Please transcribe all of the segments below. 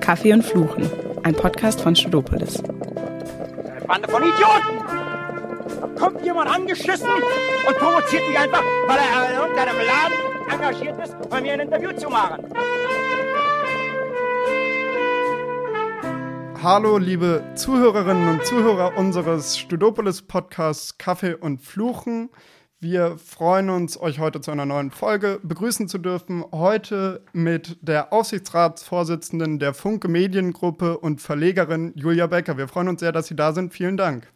Kaffee und Fluchen, ein Podcast von Studopolis. Bande von Idioten! Da kommt jemand angeschissen und provoziert mich einfach, weil er in irgendeinem Laden engagiert ist, bei mir ein Interview zu machen. Hallo, liebe Zuhörerinnen und Zuhörer unseres Studopolis Podcasts Kaffee und Fluchen. Wir freuen uns, euch heute zu einer neuen Folge begrüßen zu dürfen. Heute mit der Aufsichtsratsvorsitzenden der Funke Mediengruppe und Verlegerin Julia Becker. Wir freuen uns sehr, dass Sie da sind. Vielen Dank.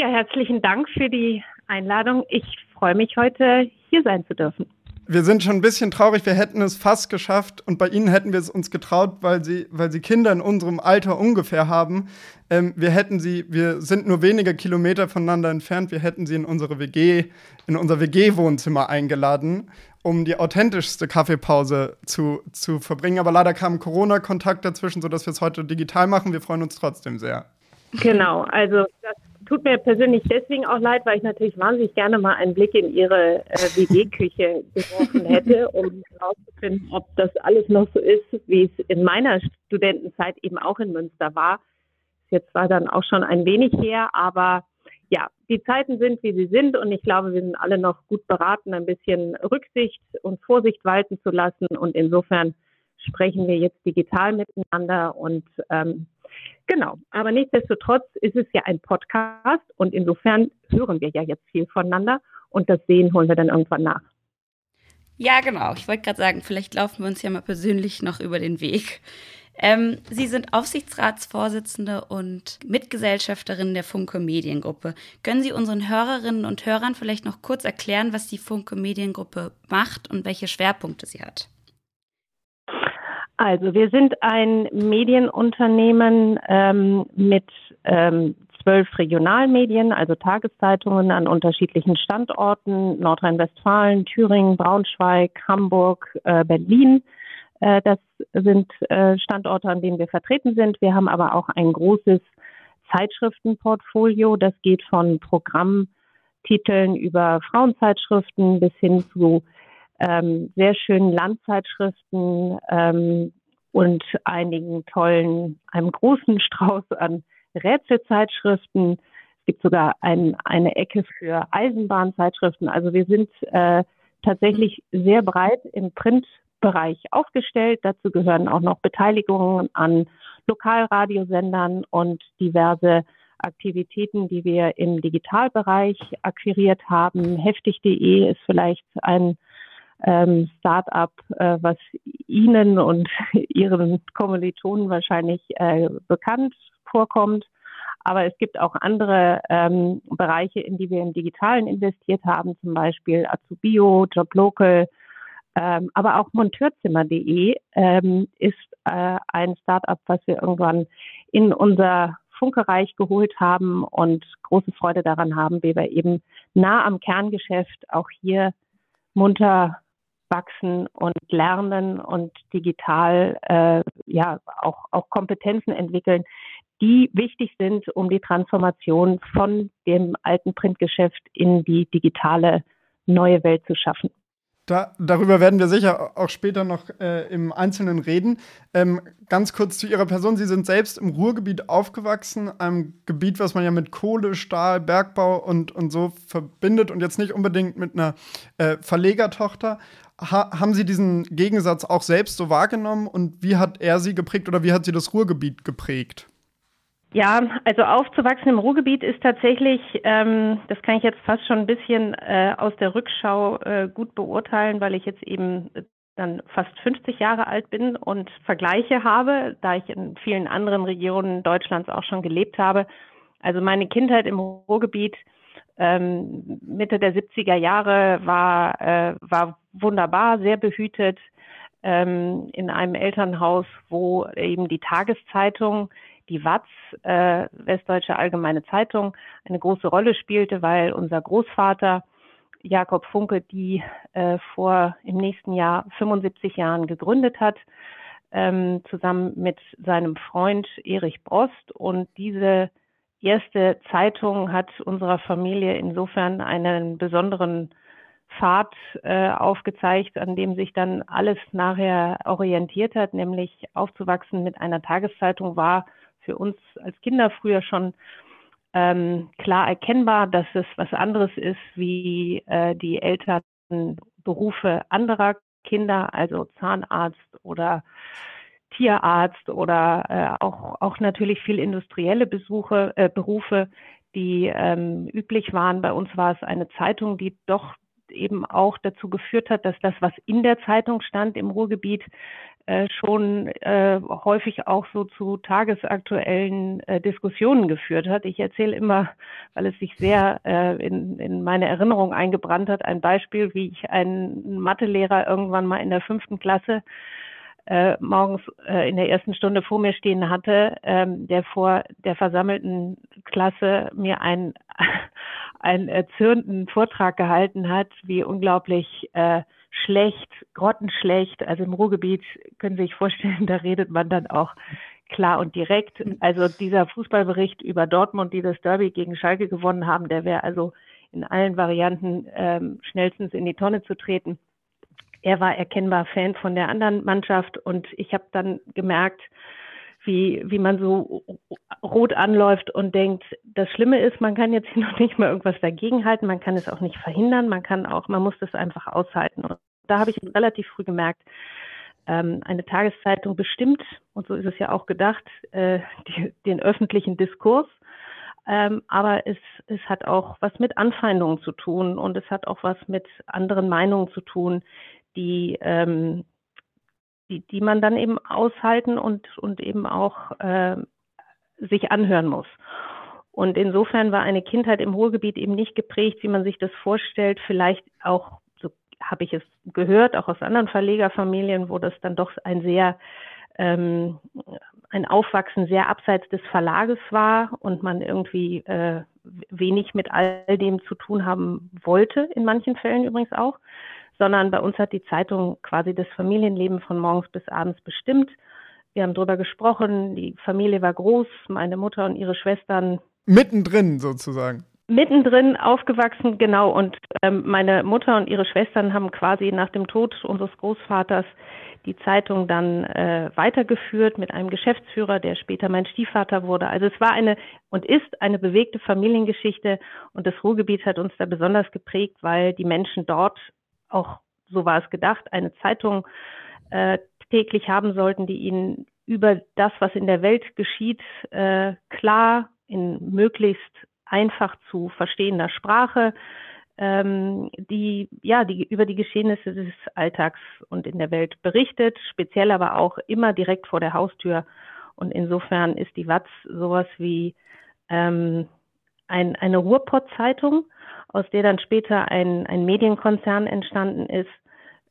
Ja, herzlichen Dank für die Einladung. Ich freue mich, heute hier sein zu dürfen wir sind schon ein bisschen traurig, wir hätten es fast geschafft und bei Ihnen hätten wir es uns getraut, weil Sie, weil Sie Kinder in unserem Alter ungefähr haben. Ähm, wir hätten Sie, wir sind nur wenige Kilometer voneinander entfernt, wir hätten Sie in unsere WG, in unser WG-Wohnzimmer eingeladen, um die authentischste Kaffeepause zu, zu verbringen. Aber leider kam Corona-Kontakt dazwischen, sodass wir es heute digital machen. Wir freuen uns trotzdem sehr. Genau, also das tut mir persönlich deswegen auch leid, weil ich natürlich wahnsinnig gerne mal einen Blick in Ihre äh, WG-Küche geworfen hätte, um herauszufinden, ob das alles noch so ist, wie es in meiner Studentenzeit eben auch in Münster war. Jetzt war dann auch schon ein wenig her, aber ja, die Zeiten sind, wie sie sind und ich glaube, wir sind alle noch gut beraten, ein bisschen Rücksicht und Vorsicht walten zu lassen und insofern sprechen wir jetzt digital miteinander und ähm, Genau, aber nichtsdestotrotz ist es ja ein Podcast und insofern hören wir ja jetzt viel voneinander und das Sehen holen wir dann irgendwann nach. Ja, genau. Ich wollte gerade sagen, vielleicht laufen wir uns ja mal persönlich noch über den Weg. Ähm, Sie sind Aufsichtsratsvorsitzende und Mitgesellschafterin der Funke Mediengruppe. Können Sie unseren Hörerinnen und Hörern vielleicht noch kurz erklären, was die Funke Mediengruppe macht und welche Schwerpunkte sie hat? Also wir sind ein Medienunternehmen ähm, mit ähm, zwölf Regionalmedien, also Tageszeitungen an unterschiedlichen Standorten, Nordrhein-Westfalen, Thüringen, Braunschweig, Hamburg, äh, Berlin. Äh, das sind äh, Standorte, an denen wir vertreten sind. Wir haben aber auch ein großes Zeitschriftenportfolio. Das geht von Programmtiteln über Frauenzeitschriften bis hin zu ähm, sehr schönen Landzeitschriften ähm, und einigen tollen, einem großen Strauß an Rätselzeitschriften. Es gibt sogar ein, eine Ecke für Eisenbahnzeitschriften. Also wir sind äh, tatsächlich sehr breit im Printbereich aufgestellt. Dazu gehören auch noch Beteiligungen an Lokalradiosendern und diverse Aktivitäten, die wir im Digitalbereich akquiriert haben. Heftig.de ist vielleicht ein ähm, Start-up, äh, was Ihnen und Ihren Kommilitonen wahrscheinlich äh, bekannt vorkommt. Aber es gibt auch andere ähm, Bereiche, in die wir im Digitalen investiert haben, zum Beispiel Azubio, Joblocal, ähm, aber auch Monteurzimmer.de ähm, ist äh, ein Start-up, was wir irgendwann in unser Funkereich geholt haben und große Freude daran haben, wie wir eben nah am Kerngeschäft auch hier munter wachsen und lernen und digital äh, ja auch, auch Kompetenzen entwickeln, die wichtig sind, um die Transformation von dem alten Printgeschäft in die digitale neue Welt zu schaffen. Da, darüber werden wir sicher auch später noch äh, im Einzelnen reden. Ähm, ganz kurz zu Ihrer Person. Sie sind selbst im Ruhrgebiet aufgewachsen, einem Gebiet, was man ja mit Kohle, Stahl, Bergbau und, und so verbindet und jetzt nicht unbedingt mit einer äh, Verlegertochter ha haben Sie diesen Gegensatz auch selbst so wahrgenommen und wie hat er Sie geprägt oder wie hat Sie das Ruhrgebiet geprägt? Ja, also aufzuwachsen im Ruhrgebiet ist tatsächlich, ähm, das kann ich jetzt fast schon ein bisschen äh, aus der Rückschau äh, gut beurteilen, weil ich jetzt eben dann fast 50 Jahre alt bin und Vergleiche habe, da ich in vielen anderen Regionen Deutschlands auch schon gelebt habe. Also meine Kindheit im Ruhrgebiet ähm, Mitte der 70er Jahre war, äh, war wunderbar, sehr behütet ähm, in einem Elternhaus, wo eben die Tageszeitung, die WAZ, äh, Westdeutsche Allgemeine Zeitung, eine große Rolle spielte, weil unser Großvater Jakob Funke die äh, vor im nächsten Jahr 75 Jahren gegründet hat, ähm, zusammen mit seinem Freund Erich Brost. Und diese erste Zeitung hat unserer Familie insofern einen besonderen Pfad äh, aufgezeigt, an dem sich dann alles nachher orientiert hat, nämlich aufzuwachsen mit einer Tageszeitung war für uns als Kinder früher schon ähm, klar erkennbar, dass es was anderes ist wie äh, die Elternberufe anderer Kinder, also Zahnarzt oder Tierarzt oder äh, auch, auch natürlich viel industrielle Besuche, äh, Berufe, die ähm, üblich waren. Bei uns war es eine Zeitung, die doch eben auch dazu geführt hat, dass das, was in der Zeitung stand im Ruhrgebiet, äh, schon äh, häufig auch so zu tagesaktuellen äh, Diskussionen geführt hat. Ich erzähle immer, weil es sich sehr äh, in, in meine Erinnerung eingebrannt hat, ein Beispiel, wie ich einen Mathelehrer irgendwann mal in der fünften Klasse äh, morgens äh, in der ersten Stunde vor mir stehen hatte, ähm, der vor der versammelten Klasse mir einen, einen erzürnten Vortrag gehalten hat, wie unglaublich äh, schlecht, grottenschlecht. Also im Ruhrgebiet können Sie sich vorstellen, da redet man dann auch klar und direkt. Also dieser Fußballbericht über Dortmund, die das Derby gegen Schalke gewonnen haben, der wäre also in allen Varianten ähm, schnellstens in die Tonne zu treten. Er war erkennbar Fan von der anderen Mannschaft und ich habe dann gemerkt, wie, wie man so rot anläuft und denkt, das Schlimme ist, man kann jetzt noch nicht mal irgendwas dagegenhalten, man kann es auch nicht verhindern, man kann auch, man muss das einfach aushalten. Und da habe ich relativ früh gemerkt, ähm, eine Tageszeitung bestimmt, und so ist es ja auch gedacht, äh, die, den öffentlichen Diskurs. Ähm, aber es, es hat auch was mit Anfeindungen zu tun und es hat auch was mit anderen Meinungen zu tun, die ähm, die, die man dann eben aushalten und, und eben auch äh, sich anhören muss. Und insofern war eine Kindheit im Ruhrgebiet eben nicht geprägt, wie man sich das vorstellt, vielleicht auch, so habe ich es gehört, auch aus anderen Verlegerfamilien, wo das dann doch ein sehr, ähm, ein Aufwachsen sehr abseits des Verlages war und man irgendwie äh, wenig mit all dem zu tun haben wollte, in manchen Fällen übrigens auch sondern bei uns hat die Zeitung quasi das Familienleben von morgens bis abends bestimmt. Wir haben darüber gesprochen, die Familie war groß, meine Mutter und ihre Schwestern. Mittendrin sozusagen. Mittendrin aufgewachsen, genau. Und ähm, meine Mutter und ihre Schwestern haben quasi nach dem Tod unseres Großvaters die Zeitung dann äh, weitergeführt mit einem Geschäftsführer, der später mein Stiefvater wurde. Also es war eine und ist eine bewegte Familiengeschichte und das Ruhrgebiet hat uns da besonders geprägt, weil die Menschen dort auch so war es gedacht, eine Zeitung äh, täglich haben sollten, die ihnen über das, was in der Welt geschieht, äh, klar in möglichst einfach zu verstehender Sprache, ähm, die ja die über die Geschehnisse des Alltags und in der Welt berichtet, speziell aber auch immer direkt vor der Haustür. Und insofern ist die Watz sowas wie ähm, ein, eine Ruhrpott-Zeitung, aus der dann später ein, ein Medienkonzern entstanden ist,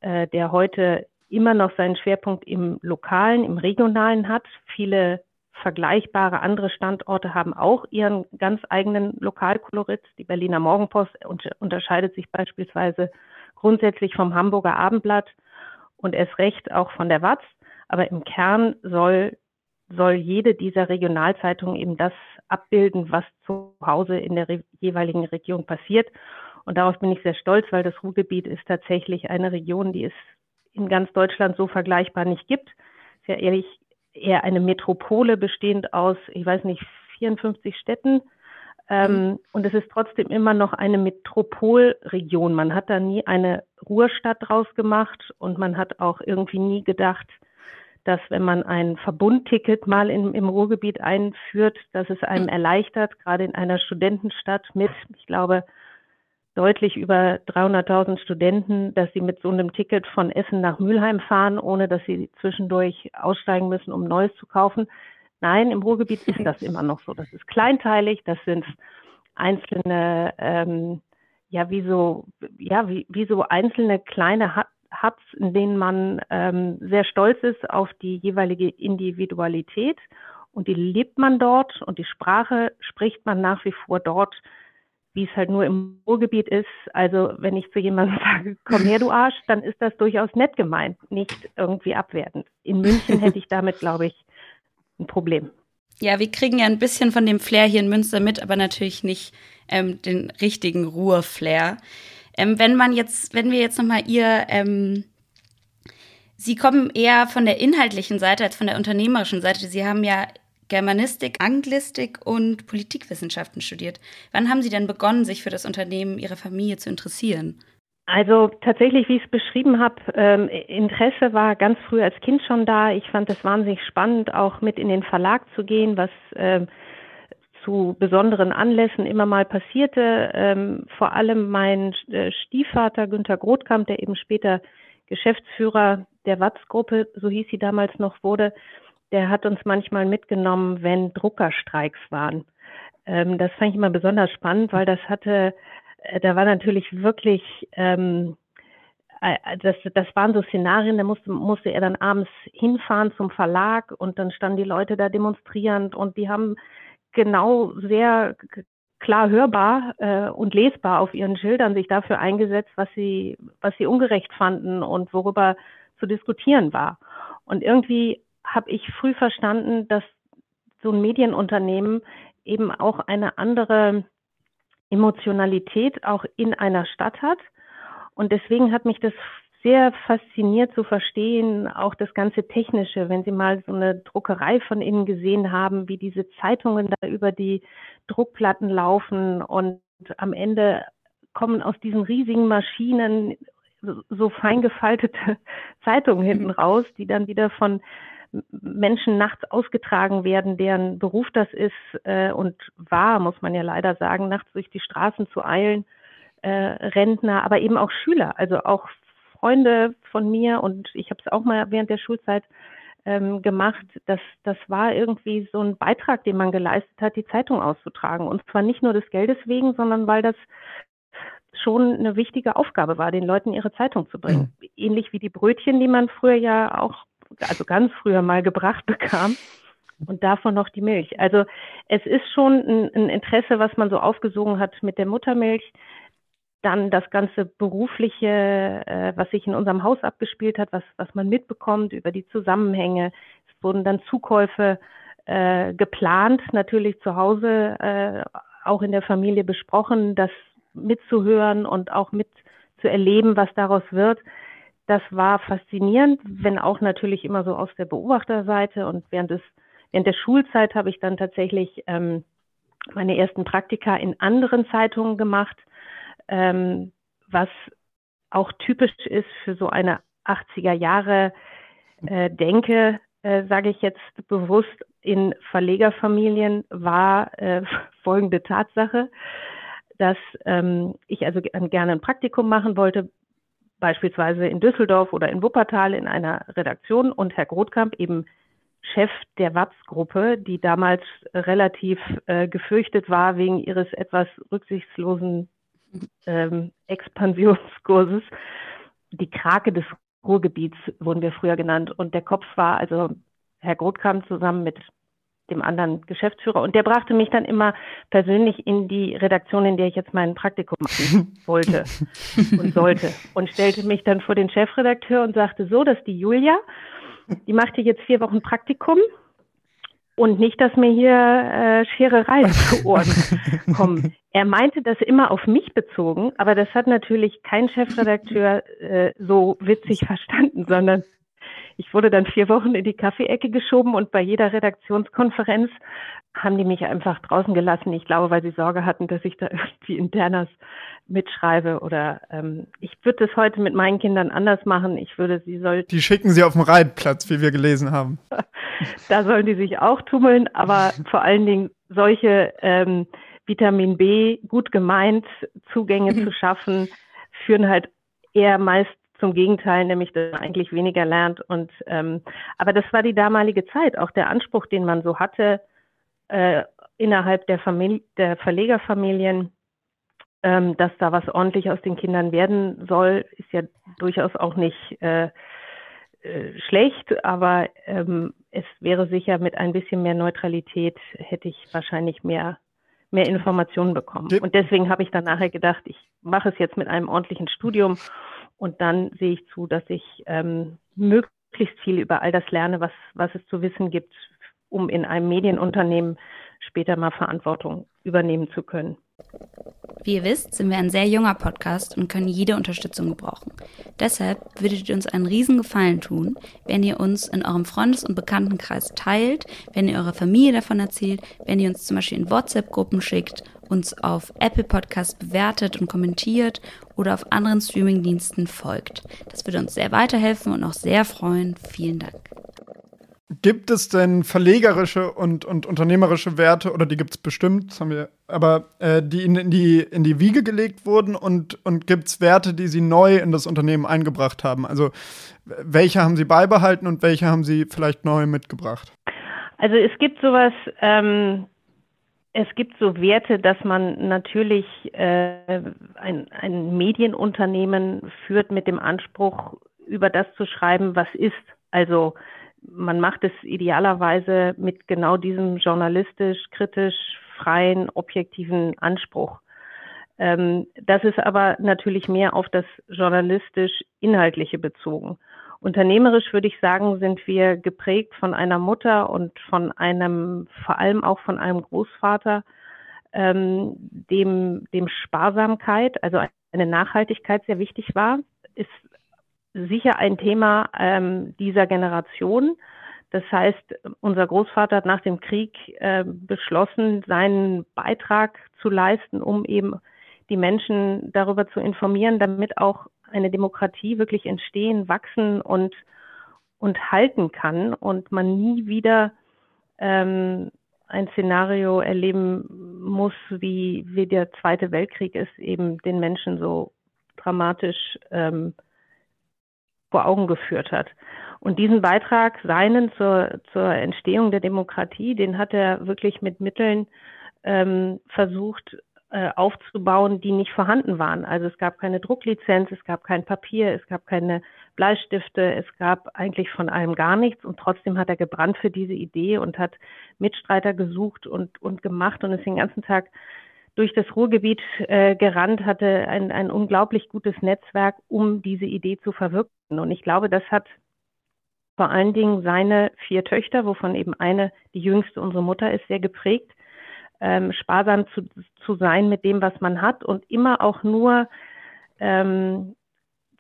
äh, der heute immer noch seinen Schwerpunkt im Lokalen, im Regionalen hat. Viele vergleichbare andere Standorte haben auch ihren ganz eigenen Lokalkolorit. Die Berliner Morgenpost unterscheidet sich beispielsweise grundsätzlich vom Hamburger Abendblatt und erst recht auch von der Watz. Aber im Kern soll, soll jede dieser Regionalzeitungen eben das abbilden, was zu Hause in der re jeweiligen Region passiert. Und darauf bin ich sehr stolz, weil das Ruhrgebiet ist tatsächlich eine Region, die es in ganz Deutschland so vergleichbar nicht gibt. Ist ja ehrlich eher eine Metropole bestehend aus, ich weiß nicht, 54 Städten. Ähm, mhm. und es ist trotzdem immer noch eine Metropolregion. Man hat da nie eine Ruhrstadt draus gemacht und man hat auch irgendwie nie gedacht, dass wenn man ein Verbundticket mal in, im Ruhrgebiet einführt, dass es einem erleichtert, gerade in einer Studentenstadt mit, ich glaube, deutlich über 300.000 Studenten, dass sie mit so einem Ticket von Essen nach Mülheim fahren, ohne dass sie zwischendurch aussteigen müssen, um Neues zu kaufen. Nein, im Ruhrgebiet ist das immer noch so. Das ist kleinteilig, das sind einzelne, ähm, ja, wie so, ja, wie, wie so einzelne kleine Hubs, in denen man ähm, sehr stolz ist auf die jeweilige Individualität und die lebt man dort und die Sprache spricht man nach wie vor dort, wie es halt nur im Ruhrgebiet ist. Also wenn ich zu jemandem sage, komm her, du Arsch, dann ist das durchaus nett gemeint, nicht irgendwie abwertend. In München hätte ich damit, glaube ich, ein Problem. Ja, wir kriegen ja ein bisschen von dem Flair hier in Münster mit, aber natürlich nicht ähm, den richtigen Ruhr-Flair. Ähm, wenn man jetzt, wenn wir jetzt nochmal ihr, ähm, Sie kommen eher von der inhaltlichen Seite als von der unternehmerischen Seite. Sie haben ja Germanistik, Anglistik und Politikwissenschaften studiert. Wann haben Sie denn begonnen, sich für das Unternehmen Ihrer Familie zu interessieren? Also tatsächlich, wie ich es beschrieben habe, ähm, Interesse war ganz früh als Kind schon da. Ich fand es wahnsinnig spannend, auch mit in den Verlag zu gehen, was ähm, zu besonderen Anlässen immer mal passierte. Ähm, vor allem mein äh, Stiefvater Günter Grothkamp, der eben später Geschäftsführer der Watz-Gruppe, so hieß sie damals noch, wurde, der hat uns manchmal mitgenommen, wenn Druckerstreiks waren. Ähm, das fand ich immer besonders spannend, weil das hatte, äh, da war natürlich wirklich, ähm, äh, das, das waren so Szenarien, da musste, musste er dann abends hinfahren zum Verlag und dann standen die Leute da demonstrierend und die haben genau sehr klar hörbar äh, und lesbar auf ihren Schildern sich dafür eingesetzt, was sie, was sie ungerecht fanden und worüber zu diskutieren war. Und irgendwie habe ich früh verstanden, dass so ein Medienunternehmen eben auch eine andere Emotionalität auch in einer Stadt hat. Und deswegen hat mich das sehr fasziniert zu verstehen, auch das ganze Technische, wenn Sie mal so eine Druckerei von innen gesehen haben, wie diese Zeitungen da über die Druckplatten laufen und am Ende kommen aus diesen riesigen Maschinen so fein gefaltete Zeitungen hinten mhm. raus, die dann wieder von Menschen nachts ausgetragen werden, deren Beruf das ist äh, und war, muss man ja leider sagen, nachts durch die Straßen zu eilen, äh, Rentner, aber eben auch Schüler, also auch Freunde von mir und ich habe es auch mal während der Schulzeit ähm, gemacht. Das, das war irgendwie so ein Beitrag, den man geleistet hat, die Zeitung auszutragen. Und zwar nicht nur des Geldes wegen, sondern weil das schon eine wichtige Aufgabe war, den Leuten ihre Zeitung zu bringen. Mhm. Ähnlich wie die Brötchen, die man früher ja auch, also ganz früher mal gebracht bekam. Und davon noch die Milch. Also es ist schon ein, ein Interesse, was man so aufgesogen hat mit der Muttermilch. Dann das ganze berufliche, äh, was sich in unserem Haus abgespielt hat, was, was man mitbekommt über die Zusammenhänge. Es wurden dann Zukäufe äh, geplant, natürlich zu Hause, äh, auch in der Familie besprochen, das mitzuhören und auch mit zu erleben, was daraus wird. Das war faszinierend, wenn auch natürlich immer so aus der Beobachterseite. Und während des, während der Schulzeit habe ich dann tatsächlich ähm, meine ersten Praktika in anderen Zeitungen gemacht ähm, was auch typisch ist für so eine 80er Jahre äh, Denke, äh, sage ich jetzt bewusst, in Verlegerfamilien war äh, folgende Tatsache, dass ähm, ich also gerne ein Praktikum machen wollte, beispielsweise in Düsseldorf oder in Wuppertal in einer Redaktion. Und Herr Grothkamp eben Chef der WAPS-Gruppe, die damals relativ äh, gefürchtet war wegen ihres etwas rücksichtslosen ähm, Expansionskurses. Die Krake des Ruhrgebiets wurden wir früher genannt. Und der Kopf war also Herr Grothkamp zusammen mit dem anderen Geschäftsführer. Und der brachte mich dann immer persönlich in die Redaktion, in der ich jetzt mein Praktikum machen wollte und sollte. Und stellte mich dann vor den Chefredakteur und sagte so, dass die Julia, die macht hier jetzt vier Wochen Praktikum und nicht, dass mir hier äh, Schererei zu Ohren kommen. Er meinte das immer auf mich bezogen, aber das hat natürlich kein Chefredakteur äh, so witzig verstanden, sondern ich wurde dann vier Wochen in die Kaffeeecke geschoben und bei jeder Redaktionskonferenz haben die mich einfach draußen gelassen. Ich glaube, weil sie Sorge hatten, dass ich da irgendwie internas mitschreibe oder ähm, ich würde das heute mit meinen Kindern anders machen. Ich würde sie soll Die schicken sie auf den Reitplatz, wie wir gelesen haben. da sollen die sich auch tummeln, aber vor allen Dingen solche ähm, Vitamin B gut gemeint Zugänge zu schaffen, führen halt eher meist zum Gegenteil, nämlich dass man eigentlich weniger lernt. Und ähm, aber das war die damalige Zeit, auch der Anspruch, den man so hatte äh, innerhalb der, Familie, der Verlegerfamilien, ähm, dass da was ordentlich aus den Kindern werden soll, ist ja durchaus auch nicht äh, äh, schlecht, aber ähm, es wäre sicher mit ein bisschen mehr Neutralität hätte ich wahrscheinlich mehr mehr Informationen bekommen. Und deswegen habe ich dann nachher gedacht, ich mache es jetzt mit einem ordentlichen Studium und dann sehe ich zu, dass ich ähm, möglichst viel über all das lerne, was, was es zu wissen gibt, um in einem Medienunternehmen später mal Verantwortung übernehmen zu können. Wie ihr wisst, sind wir ein sehr junger Podcast und können jede Unterstützung gebrauchen. Deshalb würdet ihr uns einen riesen Gefallen tun, wenn ihr uns in eurem Freundes- und Bekanntenkreis teilt, wenn ihr eurer Familie davon erzählt, wenn ihr uns zum Beispiel in WhatsApp-Gruppen schickt, uns auf Apple Podcast bewertet und kommentiert oder auf anderen Streamingdiensten folgt. Das würde uns sehr weiterhelfen und auch sehr freuen. Vielen Dank. Gibt es denn verlegerische und, und unternehmerische Werte, oder die gibt es bestimmt, haben wir, aber äh, die in, in, die in die Wiege gelegt wurden und, und gibt es Werte, die Sie neu in das Unternehmen eingebracht haben? Also welche haben Sie beibehalten und welche haben Sie vielleicht neu mitgebracht? Also es gibt sowas, ähm, es gibt so Werte, dass man natürlich äh, ein, ein Medienunternehmen führt mit dem Anspruch, über das zu schreiben, was ist. Also man macht es idealerweise mit genau diesem journalistisch, kritisch, freien, objektiven Anspruch. Ähm, das ist aber natürlich mehr auf das journalistisch-inhaltliche bezogen. Unternehmerisch würde ich sagen, sind wir geprägt von einer Mutter und von einem, vor allem auch von einem Großvater, ähm, dem, dem Sparsamkeit, also eine Nachhaltigkeit sehr wichtig war, ist sicher ein Thema ähm, dieser Generation. Das heißt, unser Großvater hat nach dem Krieg äh, beschlossen, seinen Beitrag zu leisten, um eben die Menschen darüber zu informieren, damit auch eine Demokratie wirklich entstehen, wachsen und, und halten kann und man nie wieder ähm, ein Szenario erleben muss, wie, wie der Zweite Weltkrieg es eben den Menschen so dramatisch ähm, vor Augen geführt hat. Und diesen Beitrag, seinen zur, zur Entstehung der Demokratie, den hat er wirklich mit Mitteln ähm, versucht äh, aufzubauen, die nicht vorhanden waren. Also es gab keine Drucklizenz, es gab kein Papier, es gab keine Bleistifte, es gab eigentlich von allem gar nichts und trotzdem hat er gebrannt für diese Idee und hat Mitstreiter gesucht und, und gemacht und ist den ganzen Tag durch das Ruhrgebiet äh, gerannt, hatte ein, ein unglaublich gutes Netzwerk, um diese Idee zu verwirklichen. Und ich glaube, das hat vor allen Dingen seine vier Töchter, wovon eben eine, die jüngste, unsere Mutter ist, sehr geprägt, ähm, sparsam zu, zu sein mit dem, was man hat und immer auch nur ähm,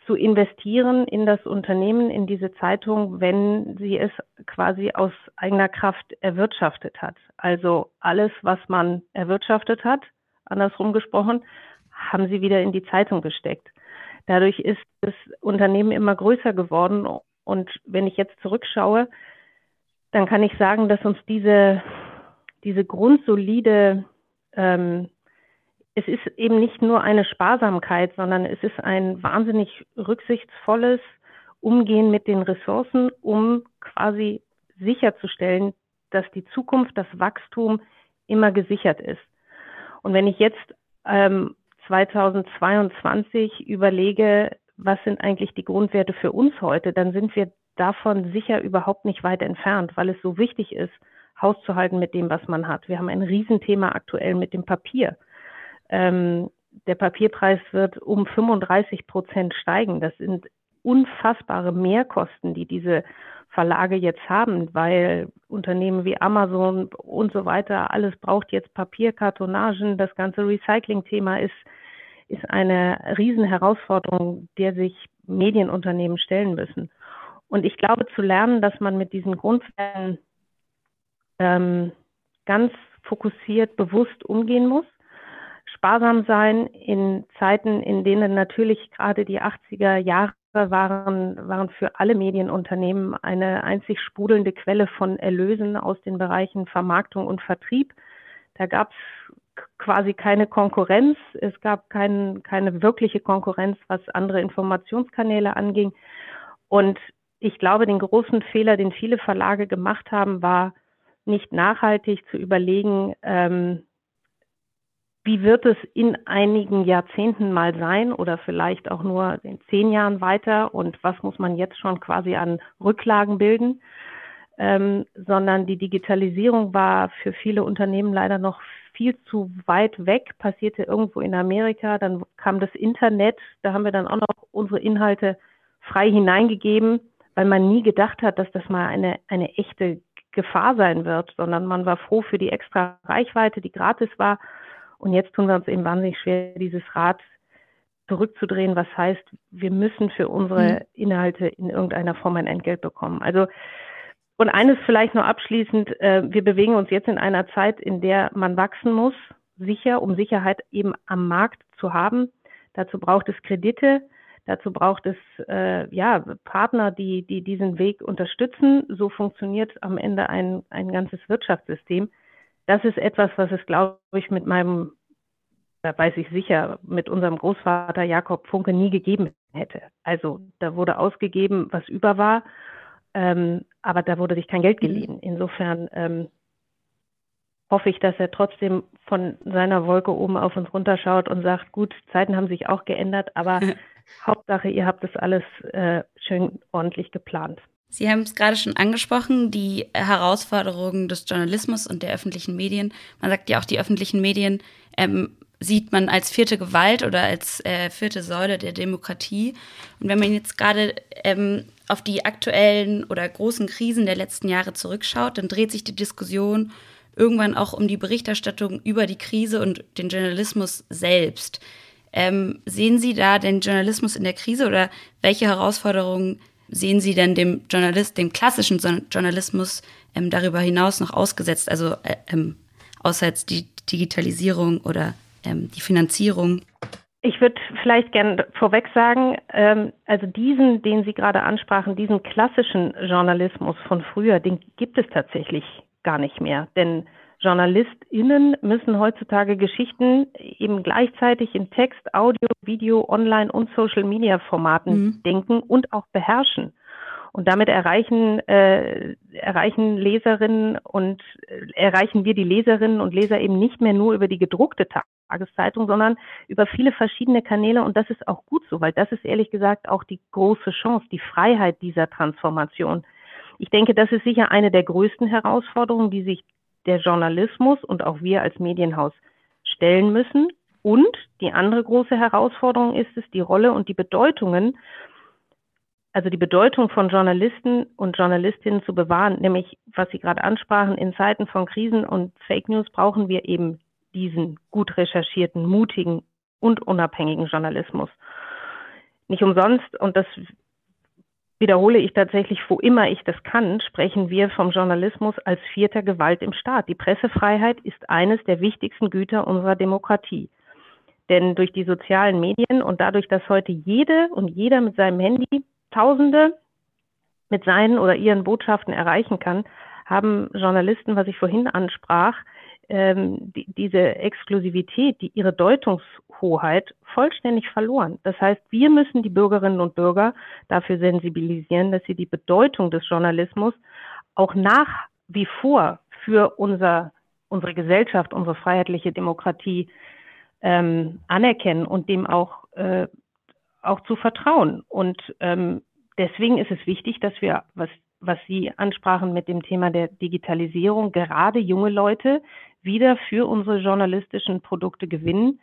zu investieren in das Unternehmen, in diese Zeitung, wenn sie es quasi aus eigener Kraft erwirtschaftet hat. Also alles, was man erwirtschaftet hat, andersrum gesprochen, haben sie wieder in die Zeitung gesteckt. Dadurch ist das Unternehmen immer größer geworden. Und wenn ich jetzt zurückschaue, dann kann ich sagen, dass uns diese, diese grundsolide, ähm, es ist eben nicht nur eine Sparsamkeit, sondern es ist ein wahnsinnig rücksichtsvolles Umgehen mit den Ressourcen, um quasi sicherzustellen, dass die Zukunft, das Wachstum immer gesichert ist. Und wenn ich jetzt ähm, 2022 überlege, was sind eigentlich die Grundwerte für uns heute, dann sind wir davon sicher überhaupt nicht weit entfernt, weil es so wichtig ist, Haus zu halten mit dem, was man hat. Wir haben ein Riesenthema aktuell mit dem Papier. Ähm, der Papierpreis wird um 35 Prozent steigen. Das sind unfassbare Mehrkosten, die diese Verlage jetzt haben, weil Unternehmen wie Amazon und so weiter, alles braucht jetzt Papier, Kartonagen. Das ganze Recycling-Thema ist, ist eine Riesenherausforderung, der sich Medienunternehmen stellen müssen. Und ich glaube, zu lernen, dass man mit diesen Grundfällen ähm, ganz fokussiert, bewusst umgehen muss, sparsam sein in Zeiten, in denen natürlich gerade die 80er Jahre waren, waren für alle Medienunternehmen eine einzig sprudelnde Quelle von Erlösen aus den Bereichen Vermarktung und Vertrieb. Da gab es quasi keine Konkurrenz. Es gab kein, keine wirkliche Konkurrenz, was andere Informationskanäle anging. Und ich glaube, den großen Fehler, den viele Verlage gemacht haben, war nicht nachhaltig zu überlegen, ähm, wie wird es in einigen Jahrzehnten mal sein oder vielleicht auch nur in zehn Jahren weiter und was muss man jetzt schon quasi an Rücklagen bilden? Ähm, sondern die Digitalisierung war für viele Unternehmen leider noch viel zu weit weg, passierte irgendwo in Amerika, dann kam das Internet, da haben wir dann auch noch unsere Inhalte frei hineingegeben, weil man nie gedacht hat, dass das mal eine, eine echte Gefahr sein wird, sondern man war froh für die extra Reichweite, die gratis war Und jetzt tun wir uns eben wahnsinnig schwer, dieses Rad zurückzudrehen, was heißt, wir müssen für unsere mhm. Inhalte in irgendeiner Form ein Entgelt bekommen. Also und eines vielleicht noch abschließend, äh, wir bewegen uns jetzt in einer Zeit, in der man wachsen muss, sicher, um Sicherheit eben am Markt zu haben. Dazu braucht es Kredite, dazu braucht es äh, ja Partner, die, die diesen Weg unterstützen. So funktioniert am Ende ein, ein ganzes Wirtschaftssystem. Das ist etwas, was es, glaube ich, mit meinem da weiß ich sicher, mit unserem Großvater Jakob Funke nie gegeben hätte. Also da wurde ausgegeben, was über war, ähm, aber da wurde sich kein Geld mhm. geliehen. Insofern ähm, hoffe ich, dass er trotzdem von seiner Wolke oben auf uns runterschaut und sagt, gut, Zeiten haben sich auch geändert, aber Hauptsache, ihr habt das alles äh, schön ordentlich geplant. Sie haben es gerade schon angesprochen, die Herausforderungen des Journalismus und der öffentlichen Medien. Man sagt ja auch, die öffentlichen Medien ähm, sieht man als vierte Gewalt oder als äh, vierte Säule der Demokratie. Und wenn man jetzt gerade ähm, auf die aktuellen oder großen Krisen der letzten Jahre zurückschaut, dann dreht sich die Diskussion irgendwann auch um die Berichterstattung über die Krise und den Journalismus selbst. Ähm, sehen Sie da den Journalismus in der Krise oder welche Herausforderungen sehen Sie denn dem Journalist, dem klassischen Journalismus ähm, darüber hinaus noch ausgesetzt? Also äh, ähm, außer jetzt die Digitalisierung oder ähm, die Finanzierung? Ich würde vielleicht gern vorweg sagen, ähm, also diesen, den Sie gerade ansprachen, diesen klassischen Journalismus von früher, den gibt es tatsächlich gar nicht mehr. Denn JournalistInnen müssen heutzutage Geschichten eben gleichzeitig in Text, Audio, Video, Online und Social Media Formaten mhm. denken und auch beherrschen. Und damit erreichen, äh, erreichen Leserinnen und äh, erreichen wir die Leserinnen und Leser eben nicht mehr nur über die gedruckte Tageszeitung, sondern über viele verschiedene Kanäle. Und das ist auch gut so, weil das ist ehrlich gesagt auch die große Chance, die Freiheit dieser Transformation. Ich denke, das ist sicher eine der größten Herausforderungen, die sich der Journalismus und auch wir als Medienhaus stellen müssen. Und die andere große Herausforderung ist es, die Rolle und die Bedeutungen also die Bedeutung von Journalisten und Journalistinnen zu bewahren, nämlich was Sie gerade ansprachen, in Zeiten von Krisen und Fake News brauchen wir eben diesen gut recherchierten, mutigen und unabhängigen Journalismus. Nicht umsonst, und das wiederhole ich tatsächlich, wo immer ich das kann, sprechen wir vom Journalismus als vierter Gewalt im Staat. Die Pressefreiheit ist eines der wichtigsten Güter unserer Demokratie. Denn durch die sozialen Medien und dadurch, dass heute jede und jeder mit seinem Handy Tausende mit seinen oder ihren Botschaften erreichen kann, haben Journalisten, was ich vorhin ansprach, ähm, die, diese Exklusivität, die, ihre Deutungshoheit vollständig verloren. Das heißt, wir müssen die Bürgerinnen und Bürger dafür sensibilisieren, dass sie die Bedeutung des Journalismus auch nach wie vor für unser, unsere Gesellschaft, unsere freiheitliche Demokratie ähm, anerkennen und dem auch äh, auch zu vertrauen. Und ähm, deswegen ist es wichtig, dass wir, was, was Sie ansprachen mit dem Thema der Digitalisierung, gerade junge Leute wieder für unsere journalistischen Produkte gewinnen.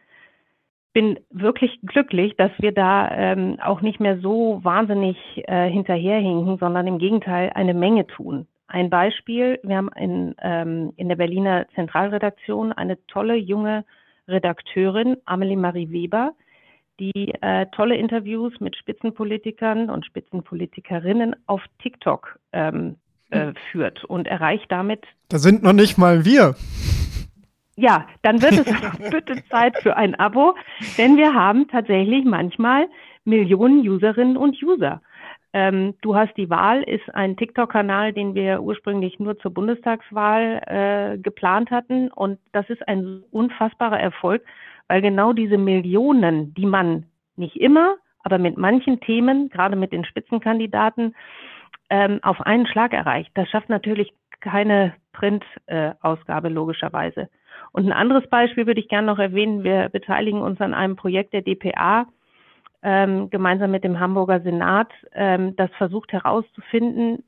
Bin wirklich glücklich, dass wir da ähm, auch nicht mehr so wahnsinnig äh, hinterherhinken, sondern im Gegenteil eine Menge tun. Ein Beispiel, wir haben in, ähm, in der Berliner Zentralredaktion eine tolle junge Redakteurin, Amelie Marie Weber, die äh, tolle Interviews mit Spitzenpolitikern und Spitzenpolitikerinnen auf TikTok ähm, äh, führt und erreicht damit. Da sind noch nicht mal wir. Ja, dann wird es bitte Zeit für ein Abo, denn wir haben tatsächlich manchmal Millionen Userinnen und User. Ähm, du hast die Wahl ist ein TikTok-Kanal, den wir ursprünglich nur zur Bundestagswahl äh, geplant hatten und das ist ein unfassbarer Erfolg, weil genau diese Millionen, die man nicht immer, aber mit manchen Themen, gerade mit den Spitzenkandidaten, ähm, auf einen Schlag erreicht. Das schafft natürlich keine Print-Ausgabe äh, logischerweise. Und ein anderes Beispiel würde ich gerne noch erwähnen. Wir beteiligen uns an einem Projekt der DPA ähm, gemeinsam mit dem Hamburger Senat, ähm, das versucht herauszufinden,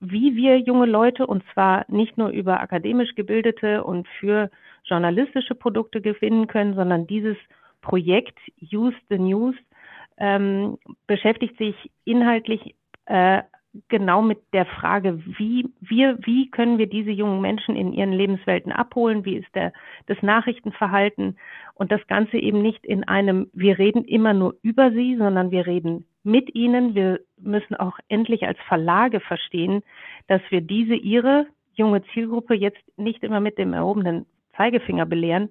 wie wir junge Leute, und zwar nicht nur über akademisch gebildete und für journalistische Produkte gewinnen können, sondern dieses Projekt Use the News ähm, beschäftigt sich inhaltlich äh, genau mit der Frage, wie wir, wie können wir diese jungen Menschen in ihren Lebenswelten abholen? Wie ist der, das Nachrichtenverhalten? Und das Ganze eben nicht in einem, wir reden immer nur über sie, sondern wir reden mit ihnen. Wir müssen auch endlich als Verlage verstehen, dass wir diese, ihre junge Zielgruppe jetzt nicht immer mit dem erhobenen Zeigefinger belehren,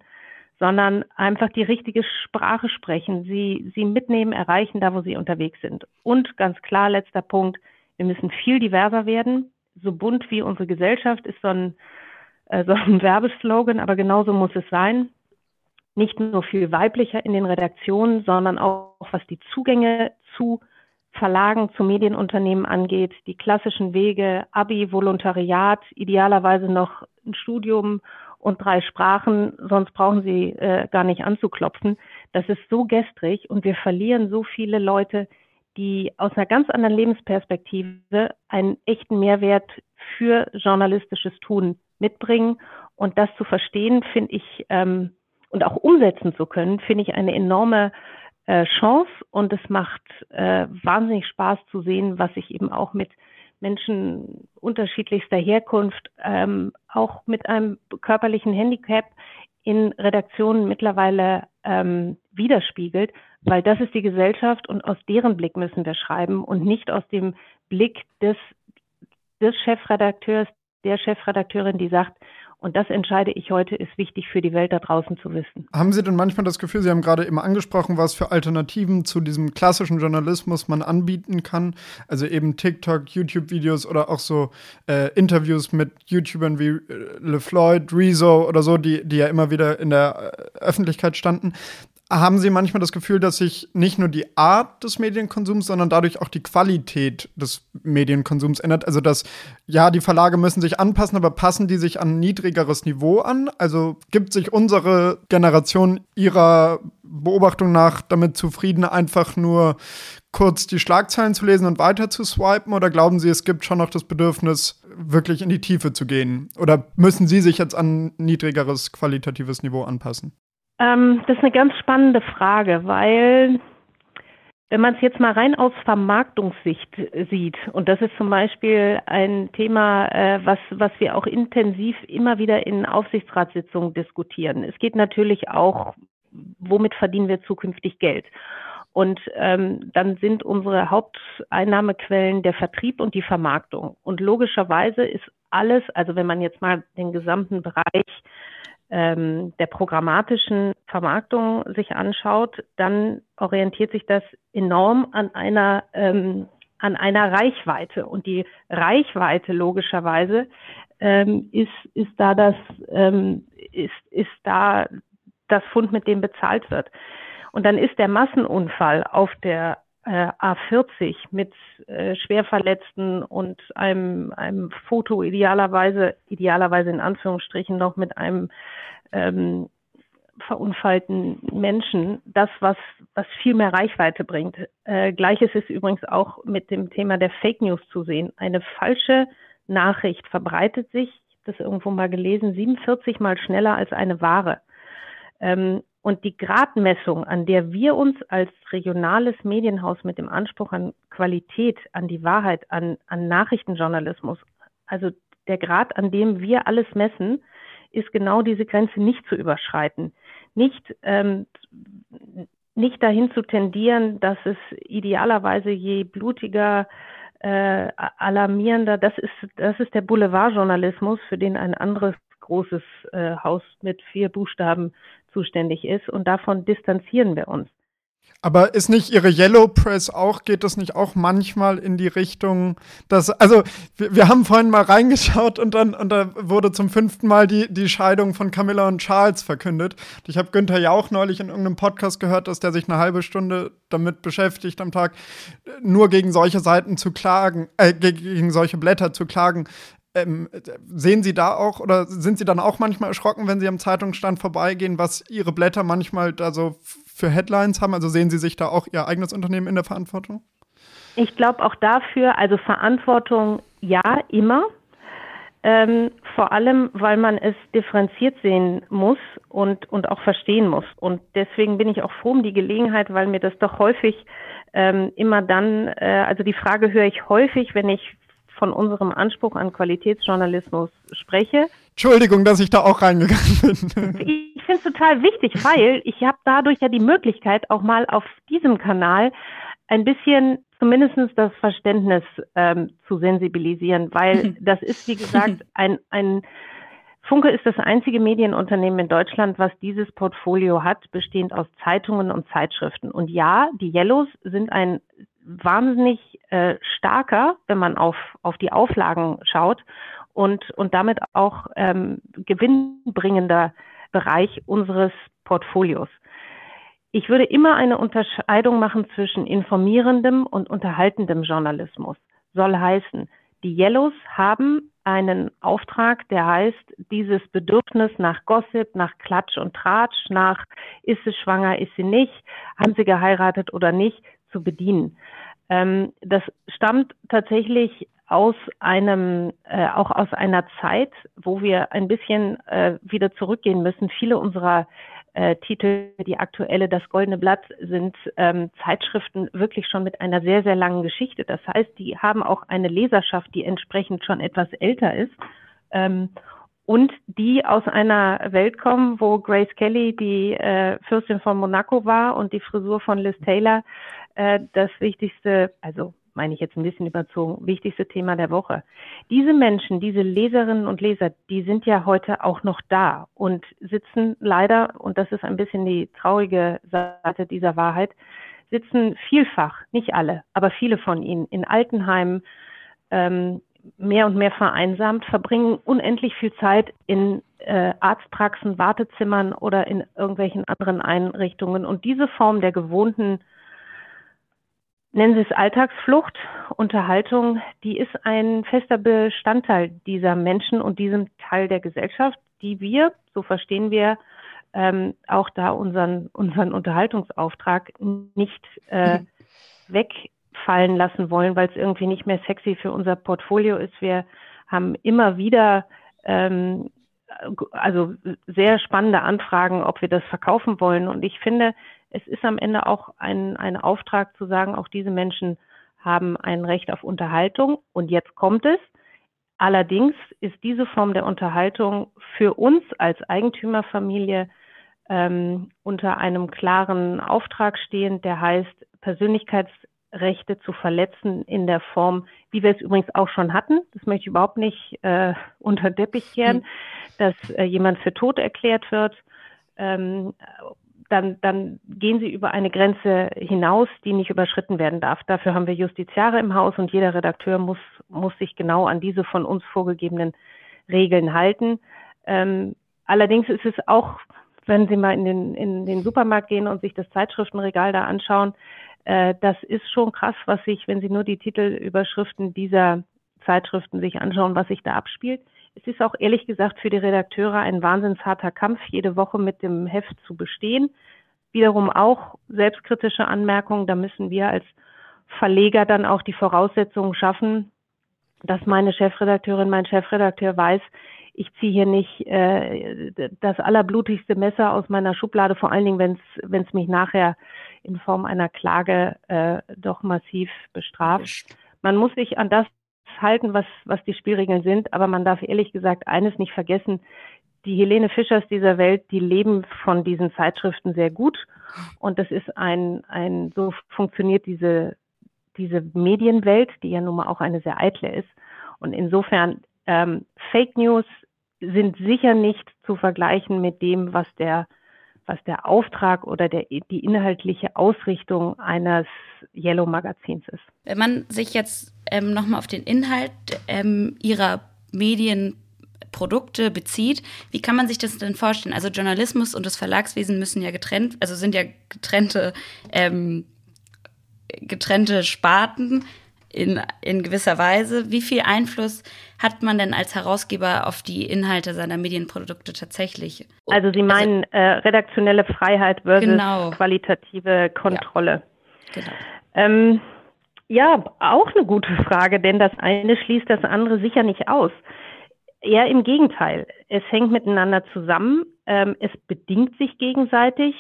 sondern einfach die richtige Sprache sprechen, sie, sie mitnehmen, erreichen, da wo sie unterwegs sind. Und ganz klar, letzter Punkt, wir müssen viel diverser werden. So bunt wie unsere Gesellschaft ist so ein, äh, so ein Werbeslogan, aber genauso muss es sein. Nicht nur viel weiblicher in den Redaktionen, sondern auch was die Zugänge zu Verlagen, zu Medienunternehmen angeht, die klassischen Wege, Abi, Volontariat, idealerweise noch ein Studium und drei Sprachen, sonst brauchen sie äh, gar nicht anzuklopfen. Das ist so gestrig und wir verlieren so viele Leute, die aus einer ganz anderen Lebensperspektive einen echten Mehrwert für journalistisches Tun mitbringen. Und das zu verstehen, finde ich, ähm, und auch umsetzen zu können, finde ich eine enorme äh, Chance. Und es macht äh, wahnsinnig Spaß zu sehen, was sich eben auch mit Menschen unterschiedlichster Herkunft, ähm, auch mit einem körperlichen Handicap in Redaktionen mittlerweile ähm, widerspiegelt, weil das ist die Gesellschaft und aus deren Blick müssen wir schreiben und nicht aus dem Blick des, des Chefredakteurs, der Chefredakteurin, die sagt, und das entscheide ich heute, ist wichtig für die Welt da draußen zu wissen. Haben Sie denn manchmal das Gefühl, Sie haben gerade immer angesprochen, was für Alternativen zu diesem klassischen Journalismus man anbieten kann? Also eben TikTok, YouTube-Videos oder auch so äh, Interviews mit YouTubern wie äh, LeFloid, Rezo oder so, die, die ja immer wieder in der äh, Öffentlichkeit standen haben Sie manchmal das Gefühl, dass sich nicht nur die Art des Medienkonsums, sondern dadurch auch die Qualität des Medienkonsums ändert? Also, dass ja, die Verlage müssen sich anpassen, aber passen die sich an ein niedrigeres Niveau an? Also gibt sich unsere Generation ihrer Beobachtung nach damit zufrieden, einfach nur kurz die Schlagzeilen zu lesen und weiter zu swipen? Oder glauben Sie, es gibt schon noch das Bedürfnis, wirklich in die Tiefe zu gehen? Oder müssen Sie sich jetzt an ein niedrigeres qualitatives Niveau anpassen? Ähm, das ist eine ganz spannende Frage, weil wenn man es jetzt mal rein aus Vermarktungssicht sieht, und das ist zum Beispiel ein Thema, äh, was, was wir auch intensiv immer wieder in Aufsichtsratssitzungen diskutieren. Es geht natürlich auch, womit verdienen wir zukünftig Geld? Und ähm, dann sind unsere Haupteinnahmequellen der Vertrieb und die Vermarktung. Und logischerweise ist alles, also wenn man jetzt mal den gesamten Bereich ähm, der programmatischen Vermarktung sich anschaut, dann orientiert sich das enorm an einer ähm, an einer Reichweite und die Reichweite logischerweise ähm, ist ist da das ähm, ist ist da das Fund, mit dem bezahlt wird. Und dann ist der Massenunfall auf der äh, A40 mit äh, Schwerverletzten und einem, einem Foto idealerweise, idealerweise in Anführungsstrichen noch mit einem ähm, verunfallten Menschen, das, was, was viel mehr Reichweite bringt. Äh, Gleiches ist übrigens auch mit dem Thema der Fake News zu sehen. Eine falsche Nachricht verbreitet sich, das irgendwo mal gelesen, 47 mal schneller als eine wahre. Ähm, und die Gradmessung, an der wir uns als regionales Medienhaus mit dem Anspruch an Qualität, an die Wahrheit, an, an Nachrichtenjournalismus, also der Grad, an dem wir alles messen, ist genau diese Grenze nicht zu überschreiten. Nicht, ähm, nicht dahin zu tendieren, dass es idealerweise je blutiger, äh, alarmierender, das ist, das ist der Boulevardjournalismus, für den ein anderes großes äh, Haus mit vier Buchstaben zuständig ist. Und davon distanzieren wir uns. Aber ist nicht Ihre Yellow Press auch, geht das nicht auch manchmal in die Richtung, dass, also wir, wir, haben vorhin mal reingeschaut und dann, und da wurde zum fünften Mal die, die Scheidung von Camilla und Charles verkündet. Ich habe Günther ja auch neulich in irgendeinem Podcast gehört, dass der sich eine halbe Stunde damit beschäftigt am Tag, nur gegen solche Seiten zu klagen, äh, gegen solche Blätter zu klagen. Ähm, sehen Sie da auch oder sind Sie dann auch manchmal erschrocken, wenn Sie am Zeitungsstand vorbeigehen, was Ihre Blätter manchmal da so für Headlines haben? Also sehen Sie sich da auch Ihr eigenes Unternehmen in der Verantwortung? Ich glaube auch dafür, also Verantwortung ja, immer. ähm, vor allem, weil man es differenziert sehen muss und, und auch verstehen muss. Und deswegen bin ich auch froh um die Gelegenheit, weil mir das doch häufig ähm, immer dann, äh, also die Frage höre ich häufig, wenn ich von unserem Anspruch an Qualitätsjournalismus spreche. Entschuldigung, dass ich da auch reingegangen bin. ich finde es total wichtig, weil ich habe dadurch ja die Möglichkeit, auch mal auf diesem Kanal ein bisschen zumindest das Verständnis ähm, zu sensibilisieren, weil das ist, wie gesagt, ein, ein Funke ist das einzige Medienunternehmen in Deutschland, was dieses Portfolio hat, bestehend aus Zeitungen und Zeitschriften. Und ja, die Yellows sind ein wahnsinnig äh, starker, wenn man auf, auf die Auflagen schaut und, und damit auch ähm, gewinnbringender Bereich unseres Portfolios. Ich würde immer eine Unterscheidung machen zwischen informierendem und unterhaltendem Journalismus. Soll heißen, die Yellows haben einen Auftrag, der heißt, dieses Bedürfnis nach Gossip, nach Klatsch und Tratsch, nach ist sie schwanger, ist sie nicht, haben sie geheiratet oder nicht, zu bedienen. Ähm, das stammt tatsächlich aus einem, äh, auch aus einer Zeit, wo wir ein bisschen äh, wieder zurückgehen müssen. Viele unserer äh, Titel, die aktuelle Das Goldene Blatt, sind ähm, Zeitschriften wirklich schon mit einer sehr, sehr langen Geschichte. Das heißt, die haben auch eine Leserschaft, die entsprechend schon etwas älter ist. Ähm, und die aus einer Welt kommen, wo Grace Kelly die äh, Fürstin von Monaco war und die Frisur von Liz Taylor äh, das wichtigste, also meine ich jetzt ein bisschen überzogen, wichtigste Thema der Woche. Diese Menschen, diese Leserinnen und Leser, die sind ja heute auch noch da und sitzen leider, und das ist ein bisschen die traurige Seite dieser Wahrheit, sitzen vielfach, nicht alle, aber viele von ihnen in Altenheimen, ähm, mehr und mehr vereinsamt, verbringen unendlich viel Zeit in äh, Arztpraxen, Wartezimmern oder in irgendwelchen anderen Einrichtungen. Und diese Form der gewohnten nennen Sie es Alltagsflucht, Unterhaltung, die ist ein fester Bestandteil dieser Menschen und diesem Teil der Gesellschaft, die wir, so verstehen wir, ähm, auch da unseren, unseren Unterhaltungsauftrag nicht äh, wegfallen lassen wollen, weil es irgendwie nicht mehr sexy für unser Portfolio ist. Wir haben immer wieder ähm, also sehr spannende Anfragen, ob wir das verkaufen wollen. Und ich finde, es ist am Ende auch ein, ein Auftrag zu sagen, auch diese Menschen haben ein Recht auf Unterhaltung. Und jetzt kommt es. Allerdings ist diese Form der Unterhaltung für uns als Eigentümerfamilie ähm, unter einem klaren Auftrag stehend, der heißt, Persönlichkeitsrechte zu verletzen in der Form, wie wir es übrigens auch schon hatten. Das möchte ich überhaupt nicht äh, unter Teppich kehren, mhm. dass äh, jemand für tot erklärt wird. Ähm, dann, dann gehen sie über eine Grenze hinaus, die nicht überschritten werden darf. Dafür haben wir Justiziare im Haus und jeder Redakteur muss, muss sich genau an diese von uns vorgegebenen Regeln halten. Ähm, allerdings ist es auch, wenn Sie mal in den, in den Supermarkt gehen und sich das Zeitschriftenregal da anschauen, äh, das ist schon krass, was sich, wenn Sie nur die Titelüberschriften dieser Zeitschriften sich anschauen, was sich da abspielt. Es ist auch ehrlich gesagt für die Redakteure ein wahnsinns harter Kampf, jede Woche mit dem Heft zu bestehen. Wiederum auch selbstkritische Anmerkungen. Da müssen wir als Verleger dann auch die Voraussetzungen schaffen, dass meine Chefredakteurin, mein Chefredakteur weiß, ich ziehe hier nicht äh, das allerblutigste Messer aus meiner Schublade, vor allen Dingen, wenn es mich nachher in Form einer Klage äh, doch massiv bestraft. Man muss sich an das halten, was, was die Spielregeln sind. Aber man darf ehrlich gesagt eines nicht vergessen. Die Helene Fischers dieser Welt, die leben von diesen Zeitschriften sehr gut. Und das ist ein, ein, so funktioniert diese, diese Medienwelt, die ja nun mal auch eine sehr eitle ist. Und insofern, ähm, Fake News sind sicher nicht zu vergleichen mit dem, was der was der Auftrag oder der, die inhaltliche Ausrichtung eines Yellow Magazins ist. Wenn man sich jetzt ähm, nochmal auf den Inhalt ähm, Ihrer Medienprodukte bezieht, wie kann man sich das denn vorstellen? Also Journalismus und das Verlagswesen müssen ja getrennt, also sind ja getrennte, ähm, getrennte Sparten in, in gewisser Weise. Wie viel Einfluss hat man denn als Herausgeber auf die Inhalte seiner Medienprodukte tatsächlich? Also Sie also meinen also, äh, redaktionelle Freiheit versus genau. qualitative Kontrolle. Ja, genau. Ähm, ja, auch eine gute Frage, denn das eine schließt das andere sicher nicht aus. Eher im Gegenteil. Es hängt miteinander zusammen. Ähm, es bedingt sich gegenseitig.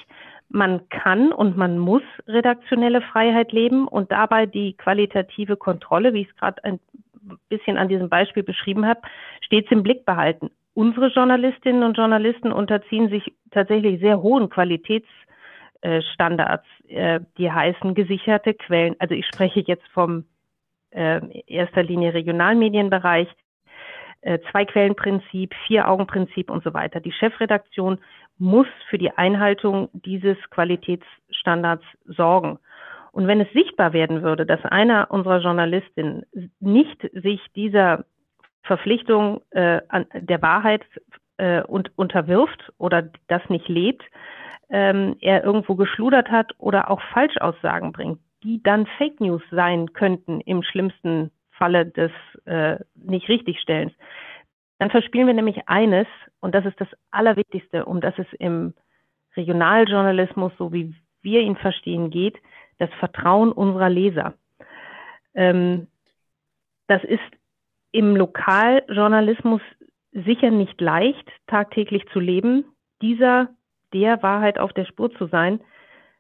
Man kann und man muss redaktionelle Freiheit leben und dabei die qualitative Kontrolle, wie ich es gerade ein bisschen an diesem Beispiel beschrieben habe, stets im Blick behalten. Unsere Journalistinnen und Journalisten unterziehen sich tatsächlich sehr hohen Qualitätsstandards, äh, die heißen gesicherte Quellen. Also ich spreche jetzt vom äh, erster Linie Regionalmedienbereich, äh, Zwei-Quellen-Prinzip, Vier-Augen-Prinzip und so weiter. Die Chefredaktion muss für die Einhaltung dieses Qualitätsstandards sorgen. Und wenn es sichtbar werden würde, dass einer unserer Journalistinnen nicht sich dieser Verpflichtung äh, an der Wahrheit äh, und unterwirft oder das nicht lebt, ähm, er irgendwo geschludert hat oder auch Falschaussagen bringt, die dann Fake News sein könnten im schlimmsten Falle des äh, nicht richtigstellens, dann verspielen wir nämlich eines, und das ist das Allerwichtigste, um das es im Regionaljournalismus, so wie wir ihn verstehen, geht, das Vertrauen unserer Leser. Ähm, das ist im Lokaljournalismus sicher nicht leicht, tagtäglich zu leben, dieser der Wahrheit auf der Spur zu sein,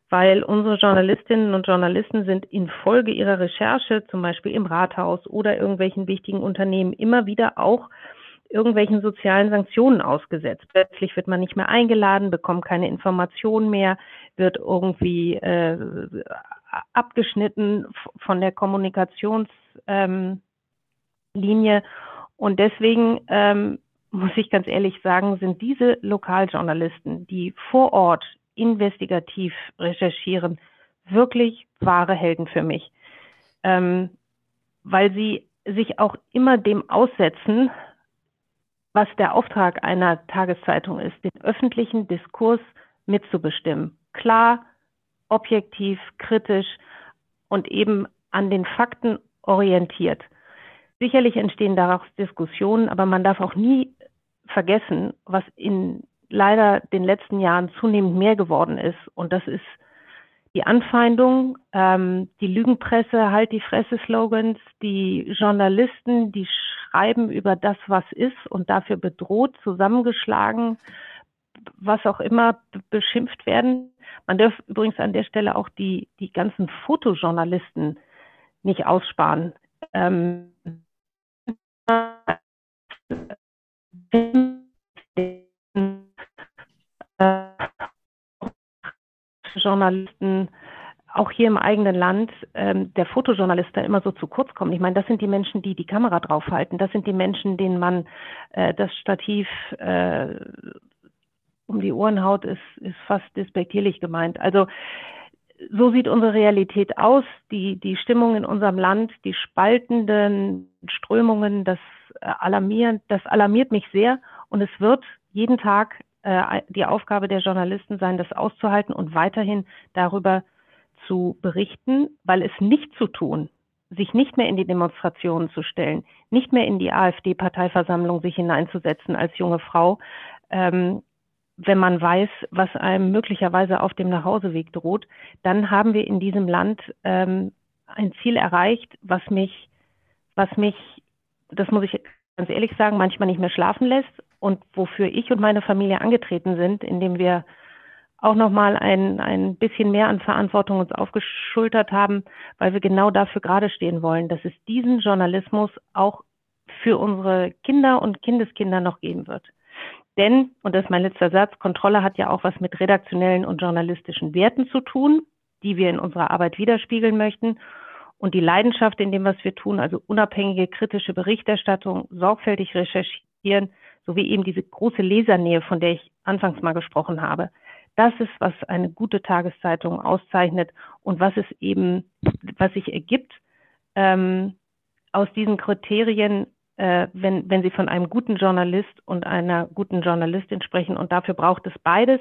weil unsere Journalistinnen und Journalisten sind infolge ihrer Recherche, zum Beispiel im Rathaus oder irgendwelchen wichtigen Unternehmen, immer wieder auch irgendwelchen sozialen Sanktionen ausgesetzt. Plötzlich wird man nicht mehr eingeladen, bekommt keine Informationen mehr, wird irgendwie äh, abgeschnitten von der Kommunikationslinie. Ähm, und deswegen ähm, muss ich ganz ehrlich sagen, sind diese Lokaljournalisten, die vor Ort investigativ recherchieren, wirklich wahre Helden für mich, ähm, weil sie sich auch immer dem aussetzen, was der Auftrag einer Tageszeitung ist, den öffentlichen Diskurs mitzubestimmen. Klar, objektiv, kritisch und eben an den Fakten orientiert. Sicherlich entstehen daraus Diskussionen, aber man darf auch nie vergessen, was in leider den letzten Jahren zunehmend mehr geworden ist. Und das ist die Anfeindung, ähm, die Lügenpresse, halt die Fresse-Slogans, die Journalisten, die schreiben über das, was ist und dafür bedroht, zusammengeschlagen, was auch immer beschimpft werden. Man darf übrigens an der Stelle auch die, die ganzen Fotojournalisten nicht aussparen. Ähm, Journalisten auch hier im eigenen Land ähm, der Fotojournalist da immer so zu kurz kommt. Ich meine, das sind die Menschen, die die Kamera draufhalten. Das sind die Menschen, denen man äh, das Stativ äh, um die Ohren haut, ist, ist fast despektierlich gemeint. Also so sieht unsere Realität aus. Die, die Stimmung in unserem Land, die spaltenden Strömungen, das äh, alarmiert, das alarmiert mich sehr. Und es wird jeden Tag äh, die Aufgabe der Journalisten sein, das auszuhalten und weiterhin darüber zu berichten, weil es nicht zu tun, sich nicht mehr in die Demonstrationen zu stellen, nicht mehr in die AfD-Parteiversammlung sich hineinzusetzen als junge Frau, ähm, wenn man weiß, was einem möglicherweise auf dem Nachhauseweg droht, dann haben wir in diesem Land ähm, ein Ziel erreicht, was mich, was mich, das muss ich ganz ehrlich sagen, manchmal nicht mehr schlafen lässt und wofür ich und meine Familie angetreten sind, indem wir auch nochmal ein, ein bisschen mehr an Verantwortung uns aufgeschultert haben, weil wir genau dafür gerade stehen wollen, dass es diesen Journalismus auch für unsere Kinder und Kindeskinder noch geben wird. Denn, und das ist mein letzter Satz, Kontrolle hat ja auch was mit redaktionellen und journalistischen Werten zu tun, die wir in unserer Arbeit widerspiegeln möchten. Und die Leidenschaft in dem, was wir tun, also unabhängige kritische Berichterstattung, sorgfältig recherchieren, sowie eben diese große Lesernähe, von der ich anfangs mal gesprochen habe. Das ist, was eine gute Tageszeitung auszeichnet und was es eben, was sich ergibt ähm, aus diesen Kriterien, äh, wenn, wenn Sie von einem guten Journalist und einer guten Journalistin sprechen. Und dafür braucht es beides.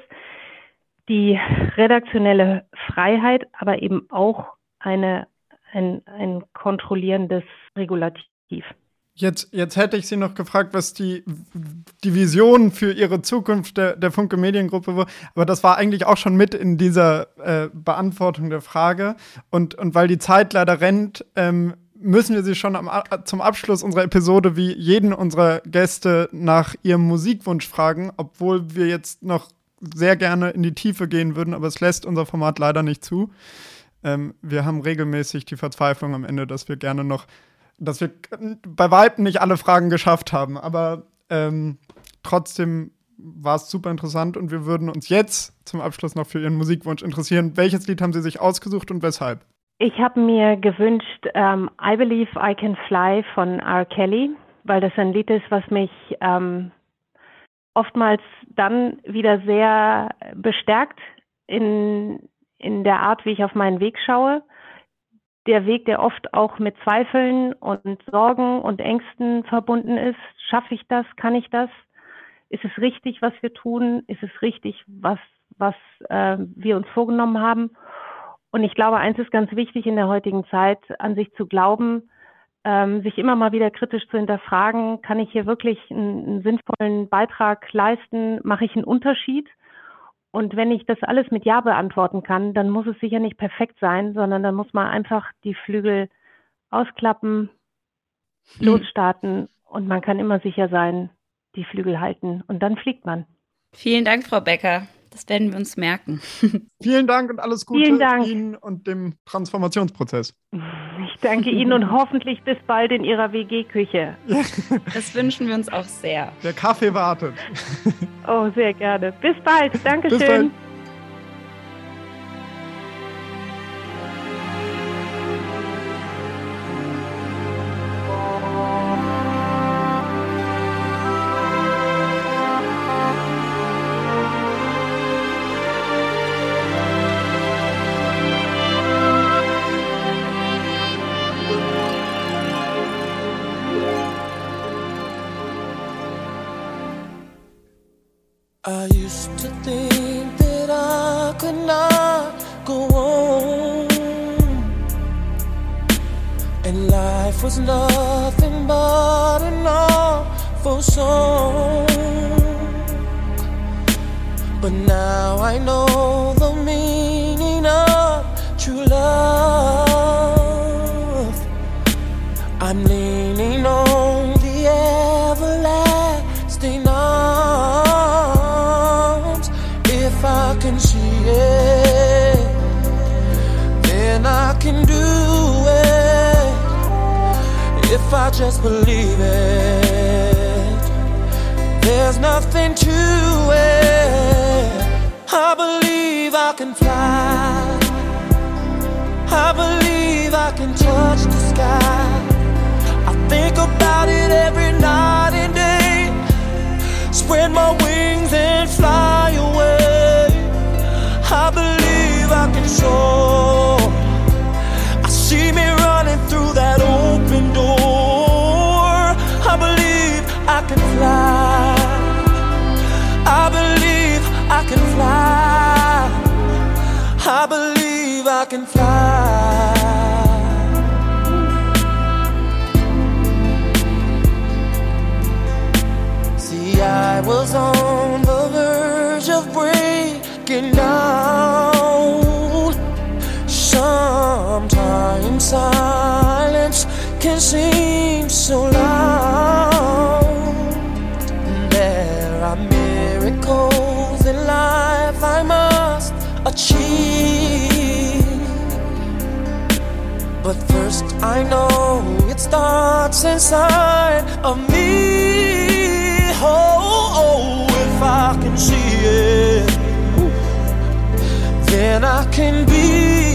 Die redaktionelle Freiheit, aber eben auch eine, ein, ein kontrollierendes Regulativ. Jetzt, jetzt hätte ich Sie noch gefragt, was die, die Vision für Ihre Zukunft der, der Funke Mediengruppe war. Aber das war eigentlich auch schon mit in dieser äh, Beantwortung der Frage. Und, und weil die Zeit leider rennt, ähm, müssen wir Sie schon am, zum Abschluss unserer Episode wie jeden unserer Gäste nach ihrem Musikwunsch fragen, obwohl wir jetzt noch sehr gerne in die Tiefe gehen würden, aber es lässt unser Format leider nicht zu. Ähm, wir haben regelmäßig die Verzweiflung am Ende, dass wir gerne noch, dass wir bei Weitem nicht alle Fragen geschafft haben, aber ähm, trotzdem war es super interessant und wir würden uns jetzt zum Abschluss noch für Ihren Musikwunsch interessieren. Welches Lied haben Sie sich ausgesucht und weshalb? Ich habe mir gewünscht ähm, I Believe I Can Fly von R. Kelly, weil das ein Lied ist, was mich ähm, oftmals dann wieder sehr bestärkt in, in der Art, wie ich auf meinen Weg schaue. Der Weg, der oft auch mit Zweifeln und Sorgen und Ängsten verbunden ist. Schaffe ich das? Kann ich das? Ist es richtig, was wir tun? Ist es richtig, was, was äh, wir uns vorgenommen haben? Und ich glaube, eins ist ganz wichtig in der heutigen Zeit, an sich zu glauben, ähm, sich immer mal wieder kritisch zu hinterfragen, kann ich hier wirklich einen, einen sinnvollen Beitrag leisten? Mache ich einen Unterschied? Und wenn ich das alles mit Ja beantworten kann, dann muss es sicher nicht perfekt sein, sondern dann muss man einfach die Flügel ausklappen, hm. losstarten und man kann immer sicher sein, die Flügel halten und dann fliegt man. Vielen Dank, Frau Becker. Das werden wir uns merken. Vielen Dank und alles Gute Vielen Dank. Ihnen und dem Transformationsprozess. Ich danke Ihnen und hoffentlich bis bald in Ihrer WG-Küche. Das wünschen wir uns auch sehr. Der Kaffee wartet. Oh, sehr gerne. Bis bald. Dankeschön. Bis bald. I'm leaning on the everlasting arms. If I can see it, then I can do it. If I just believe it, there's nothing to it. I believe I can fly. I believe I can touch the sky about it every night and day. Spread my wings and fly away. I believe I can soar. it seems so long. There are miracles in life I must achieve. But first, I know it starts inside of me. Oh, oh, oh if I can see it, then I can be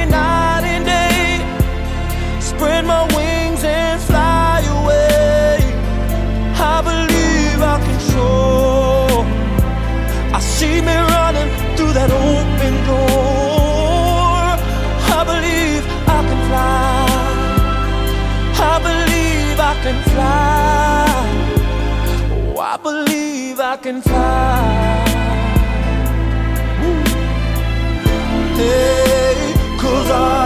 I can fly. Hey. far